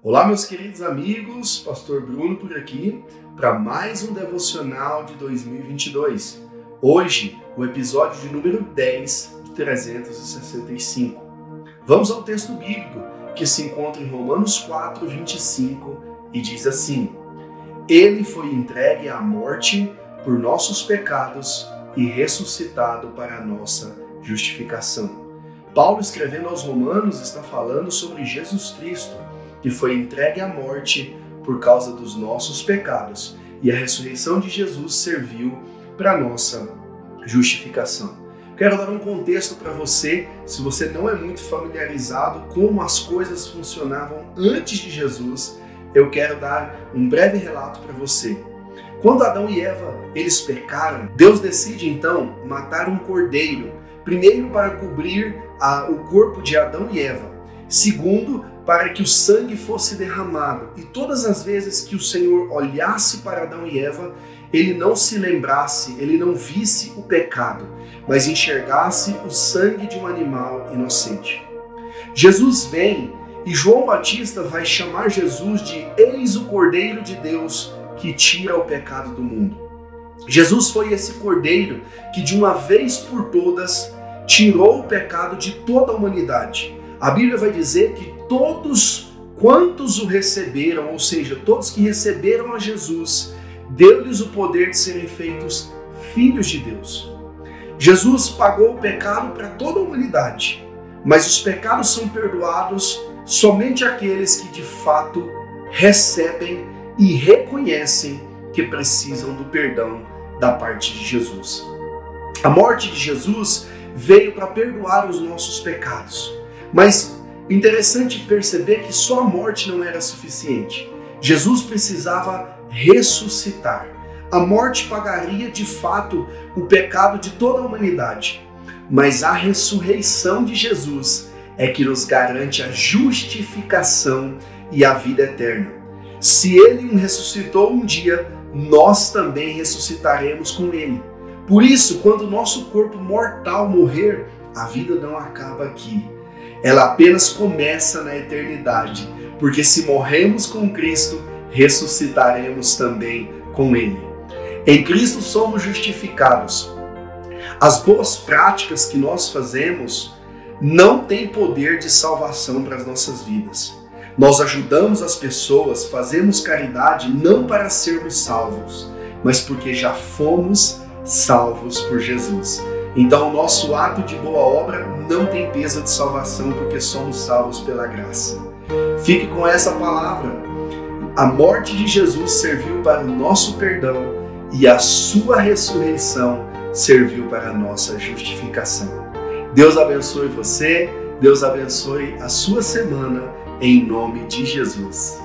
Olá, meus queridos amigos, Pastor Bruno por aqui para mais um devocional de 2022. Hoje, o episódio de número 10 de 365. Vamos ao texto bíblico que se encontra em Romanos 4, 25 e diz assim: Ele foi entregue à morte por nossos pecados e ressuscitado para a nossa justificação. Paulo, escrevendo aos Romanos, está falando sobre Jesus Cristo que foi entregue à morte por causa dos nossos pecados, e a ressurreição de Jesus serviu para nossa justificação. Quero dar um contexto para você, se você não é muito familiarizado como as coisas funcionavam antes de Jesus, eu quero dar um breve relato para você. Quando Adão e Eva eles pecaram, Deus decide então matar um cordeiro, primeiro para cobrir a, o corpo de Adão e Eva, segundo para que o sangue fosse derramado. E todas as vezes que o Senhor olhasse para Adão e Eva, ele não se lembrasse, ele não visse o pecado, mas enxergasse o sangue de um animal inocente. Jesus vem e João Batista vai chamar Jesus de Eis o Cordeiro de Deus que tira o pecado do mundo. Jesus foi esse cordeiro que de uma vez por todas tirou o pecado de toda a humanidade. A Bíblia vai dizer que todos quantos o receberam, ou seja, todos que receberam a Jesus, deu-lhes o poder de serem feitos filhos de Deus. Jesus pagou o pecado para toda a humanidade, mas os pecados são perdoados somente àqueles que de fato recebem e reconhecem que precisam do perdão da parte de Jesus. A morte de Jesus veio para perdoar os nossos pecados, mas Interessante perceber que só a morte não era suficiente. Jesus precisava ressuscitar. A morte pagaria de fato o pecado de toda a humanidade, mas a ressurreição de Jesus é que nos garante a justificação e a vida eterna. Se ele ressuscitou um dia, nós também ressuscitaremos com ele. Por isso, quando nosso corpo mortal morrer, a vida não acaba aqui ela apenas começa na eternidade, porque se morremos com Cristo, ressuscitaremos também com Ele. Em Cristo somos justificados. As boas práticas que nós fazemos não têm poder de salvação para as nossas vidas. Nós ajudamos as pessoas, fazemos caridade não para sermos salvos, mas porque já fomos salvos por Jesus. Então, o nosso ato de boa obra não tem peso de salvação, porque somos salvos pela graça. Fique com essa palavra. A morte de Jesus serviu para o nosso perdão e a sua ressurreição serviu para a nossa justificação. Deus abençoe você, Deus abençoe a sua semana, em nome de Jesus.